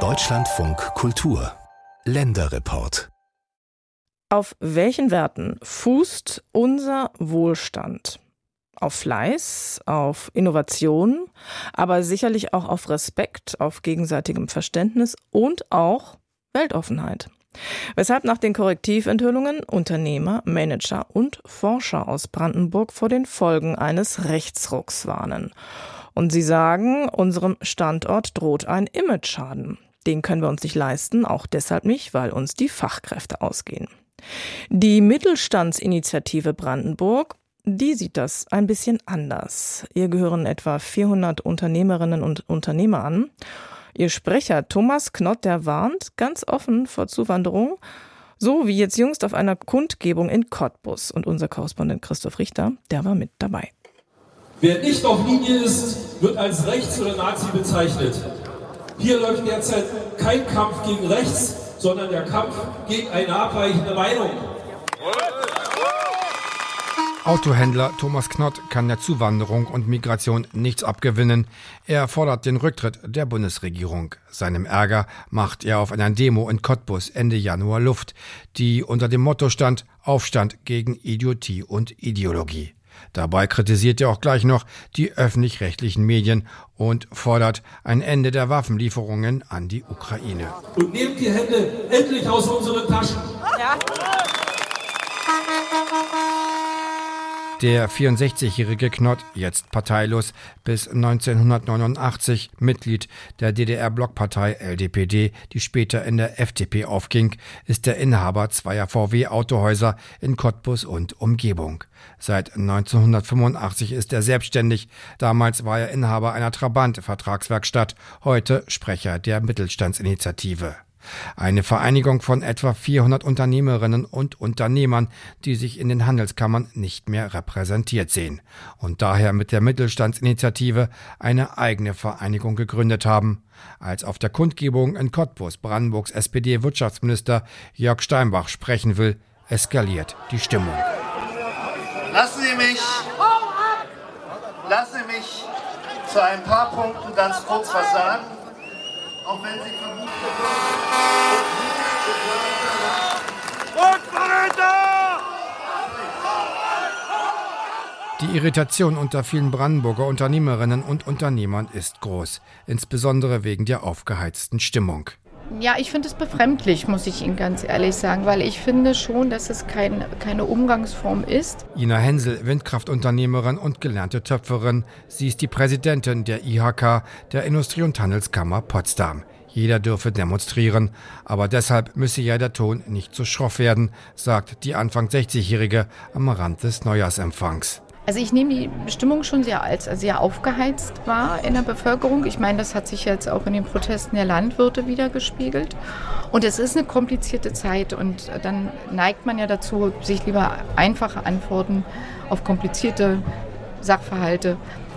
Deutschlandfunk Kultur Länderreport Auf welchen Werten fußt unser Wohlstand? Auf Fleiß, auf Innovation, aber sicherlich auch auf Respekt, auf gegenseitigem Verständnis und auch Weltoffenheit. Weshalb nach den Korrektiventhüllungen Unternehmer, Manager und Forscher aus Brandenburg vor den Folgen eines Rechtsrucks warnen. Und sie sagen, unserem Standort droht ein Imageschaden. Den können wir uns nicht leisten, auch deshalb nicht, weil uns die Fachkräfte ausgehen. Die Mittelstandsinitiative Brandenburg die sieht das ein bisschen anders. Ihr gehören etwa 400 Unternehmerinnen und Unternehmer an. Ihr Sprecher Thomas Knott, der warnt ganz offen vor Zuwanderung, so wie jetzt jüngst auf einer Kundgebung in Cottbus. Und unser Korrespondent Christoph Richter, der war mit dabei. Wer nicht auf Linie ist, wird als Rechts- oder Nazi bezeichnet. Hier läuft derzeit kein Kampf gegen rechts, sondern der Kampf gegen eine abweichende Meinung. Autohändler Thomas Knott kann der Zuwanderung und Migration nichts abgewinnen. Er fordert den Rücktritt der Bundesregierung. Seinem Ärger macht er auf einer Demo in Cottbus Ende Januar Luft, die unter dem Motto stand Aufstand gegen Idiotie und Ideologie. Dabei kritisiert er auch gleich noch die öffentlich-rechtlichen Medien und fordert ein Ende der Waffenlieferungen an die Ukraine. Und nehmt die Hände endlich aus unseren Taschen. Ja. Der 64-jährige Knott, jetzt parteilos, bis 1989 Mitglied der DDR-Blockpartei LDPD, die später in der FDP aufging, ist der Inhaber zweier VW-Autohäuser in Cottbus und Umgebung. Seit 1985 ist er selbstständig. Damals war er Inhaber einer Trabant-Vertragswerkstatt, heute Sprecher der Mittelstandsinitiative. Eine Vereinigung von etwa 400 Unternehmerinnen und Unternehmern, die sich in den Handelskammern nicht mehr repräsentiert sehen und daher mit der Mittelstandsinitiative eine eigene Vereinigung gegründet haben. Als auf der Kundgebung in Cottbus Brandenburgs SPD-Wirtschaftsminister Jörg Steinbach sprechen will, eskaliert die Stimmung. Lassen Sie mich, lassen Sie mich zu ein paar Punkten ganz kurz was sagen, auch wenn Sie vermuten, Die Irritation unter vielen Brandenburger Unternehmerinnen und Unternehmern ist groß, insbesondere wegen der aufgeheizten Stimmung. Ja, ich finde es befremdlich, muss ich Ihnen ganz ehrlich sagen, weil ich finde schon, dass es kein, keine Umgangsform ist. Ina Hensel, Windkraftunternehmerin und gelernte Töpferin. Sie ist die Präsidentin der IHK, der Industrie- und Handelskammer Potsdam. Jeder dürfe demonstrieren, aber deshalb müsse ja der Ton nicht so schroff werden, sagt die Anfang 60-Jährige am Rand des Neujahrsempfangs. Also ich nehme die Stimmung schon sehr als sehr aufgeheizt wahr in der Bevölkerung. Ich meine, das hat sich jetzt auch in den Protesten der Landwirte wieder gespiegelt. Und es ist eine komplizierte Zeit und dann neigt man ja dazu, sich lieber einfache Antworten auf komplizierte Sachverhalte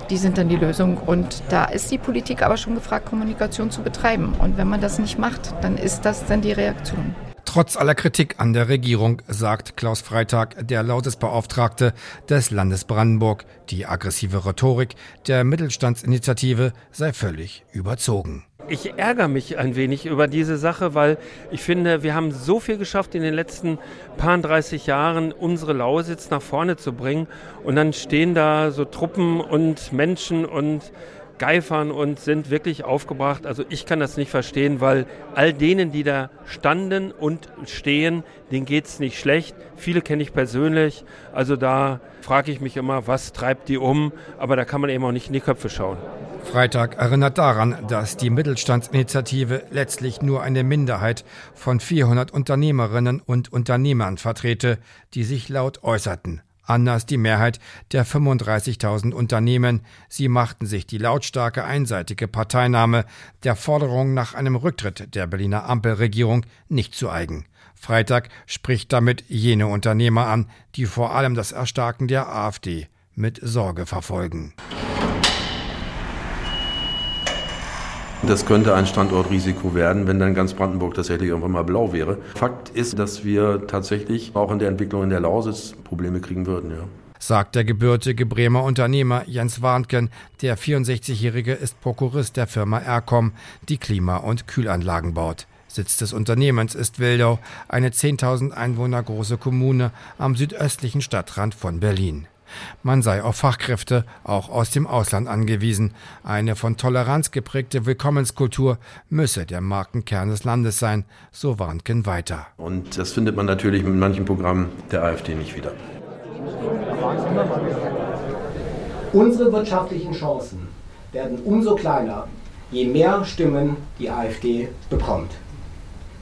die sind dann die Lösung. Und da ist die Politik aber schon gefragt, Kommunikation zu betreiben. Und wenn man das nicht macht, dann ist das dann die Reaktion. Trotz aller Kritik an der Regierung sagt Klaus Freitag, der Lautesbeauftragte des Landes Brandenburg, die aggressive Rhetorik der Mittelstandsinitiative sei völlig überzogen ich ärgere mich ein wenig über diese Sache, weil ich finde, wir haben so viel geschafft in den letzten paar 30 Jahren, unsere Lausitz nach vorne zu bringen. Und dann stehen da so Truppen und Menschen und geifern und sind wirklich aufgebracht. Also ich kann das nicht verstehen, weil all denen, die da standen und stehen, denen geht es nicht schlecht. Viele kenne ich persönlich. Also da frage ich mich immer, was treibt die um? Aber da kann man eben auch nicht in die Köpfe schauen. Freitag erinnert daran, dass die Mittelstandsinitiative letztlich nur eine Minderheit von 400 Unternehmerinnen und Unternehmern vertrete, die sich laut äußerten anders die Mehrheit der 35.000 Unternehmen. Sie machten sich die lautstarke einseitige Parteinahme der Forderung nach einem Rücktritt der Berliner Ampelregierung nicht zu eigen. Freitag spricht damit jene Unternehmer an, die vor allem das Erstarken der AfD mit Sorge verfolgen. Das könnte ein Standortrisiko werden, wenn dann ganz Brandenburg tatsächlich irgendwann mal blau wäre. Fakt ist, dass wir tatsächlich auch in der Entwicklung in der Lausitz Probleme kriegen würden. Ja. sagt der gebürtige Bremer Unternehmer Jens Warnken. Der 64-Jährige ist Prokurist der Firma Ercom, die Klima- und Kühlanlagen baut. Sitz des Unternehmens ist Wildau, eine 10.000 Einwohner große Kommune am südöstlichen Stadtrand von Berlin. Man sei auf Fachkräfte auch aus dem Ausland angewiesen. Eine von Toleranz geprägte Willkommenskultur müsse der Markenkern des Landes sein, so Warnken weiter. Und das findet man natürlich mit manchen Programmen der AfD nicht wieder. Unsere wirtschaftlichen Chancen werden umso kleiner, je mehr Stimmen die AfD bekommt.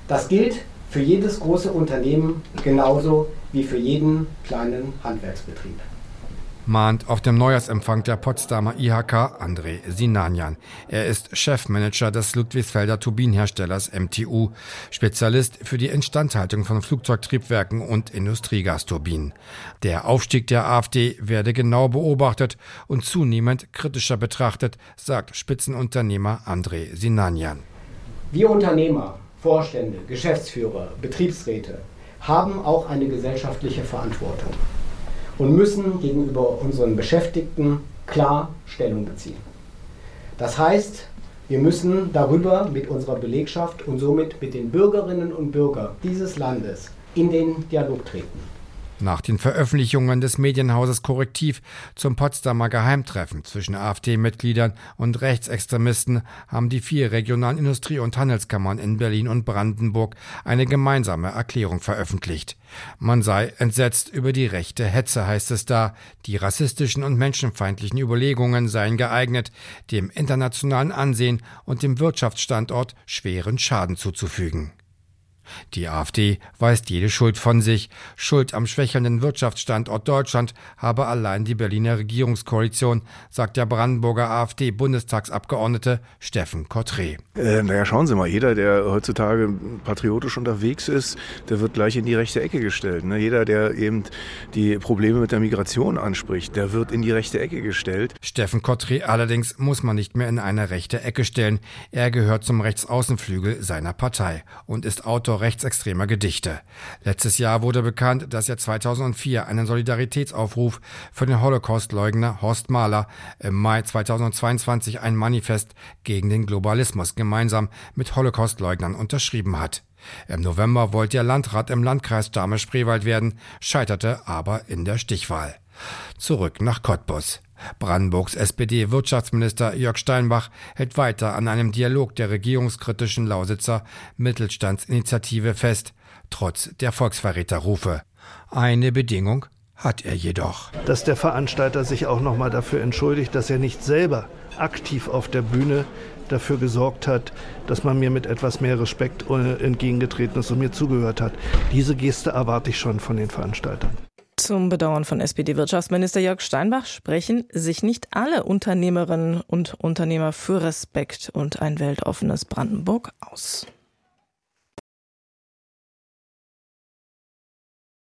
Das gilt für jedes große Unternehmen genauso wie für jeden kleinen Handwerksbetrieb mahnt auf dem Neujahrsempfang der Potsdamer IHK André Sinanian. Er ist Chefmanager des Ludwigsfelder Turbinenherstellers MTU, Spezialist für die Instandhaltung von Flugzeugtriebwerken und Industriegasturbinen. Der Aufstieg der AfD werde genau beobachtet und zunehmend kritischer betrachtet, sagt Spitzenunternehmer André Sinanian. Wir Unternehmer, Vorstände, Geschäftsführer, Betriebsräte haben auch eine gesellschaftliche Verantwortung und müssen gegenüber unseren Beschäftigten klar Stellung beziehen. Das heißt, wir müssen darüber mit unserer Belegschaft und somit mit den Bürgerinnen und Bürgern dieses Landes in den Dialog treten. Nach den Veröffentlichungen des Medienhauses Korrektiv zum Potsdamer Geheimtreffen zwischen AfD-Mitgliedern und Rechtsextremisten haben die vier regionalen Industrie- und Handelskammern in Berlin und Brandenburg eine gemeinsame Erklärung veröffentlicht. Man sei entsetzt über die rechte Hetze, heißt es da. Die rassistischen und menschenfeindlichen Überlegungen seien geeignet, dem internationalen Ansehen und dem Wirtschaftsstandort schweren Schaden zuzufügen. Die AfD weist jede Schuld von sich. Schuld am schwächelnden Wirtschaftsstandort Deutschland habe allein die Berliner Regierungskoalition, sagt der Brandenburger AfD-Bundestagsabgeordnete Steffen Kottré. Äh, naja, schauen Sie mal, jeder, der heutzutage patriotisch unterwegs ist, der wird gleich in die rechte Ecke gestellt. Ne? Jeder, der eben die Probleme mit der Migration anspricht, der wird in die rechte Ecke gestellt. Steffen Kottré allerdings muss man nicht mehr in eine rechte Ecke stellen. Er gehört zum Rechtsaußenflügel seiner Partei und ist Autor rechtsextremer Gedichte. Letztes Jahr wurde bekannt, dass er 2004 einen Solidaritätsaufruf für den Holocaustleugner Horst Mahler im Mai 2022 ein Manifest gegen den Globalismus gemeinsam mit Holocaustleugnern unterschrieben hat. Im November wollte er Landrat im Landkreis Dahme-Spreewald werden, scheiterte aber in der Stichwahl. Zurück nach Cottbus. Brandenburgs SPD-Wirtschaftsminister Jörg Steinbach hält weiter an einem Dialog der regierungskritischen Lausitzer Mittelstandsinitiative fest, trotz der Volksverräterrufe. Eine Bedingung hat er jedoch. Dass der Veranstalter sich auch nochmal dafür entschuldigt, dass er nicht selber aktiv auf der Bühne dafür gesorgt hat, dass man mir mit etwas mehr Respekt äh, entgegengetreten ist und mir zugehört hat. Diese Geste erwarte ich schon von den Veranstaltern. Zum Bedauern von SPD-Wirtschaftsminister Jörg Steinbach sprechen sich nicht alle Unternehmerinnen und Unternehmer für Respekt und ein weltoffenes Brandenburg aus.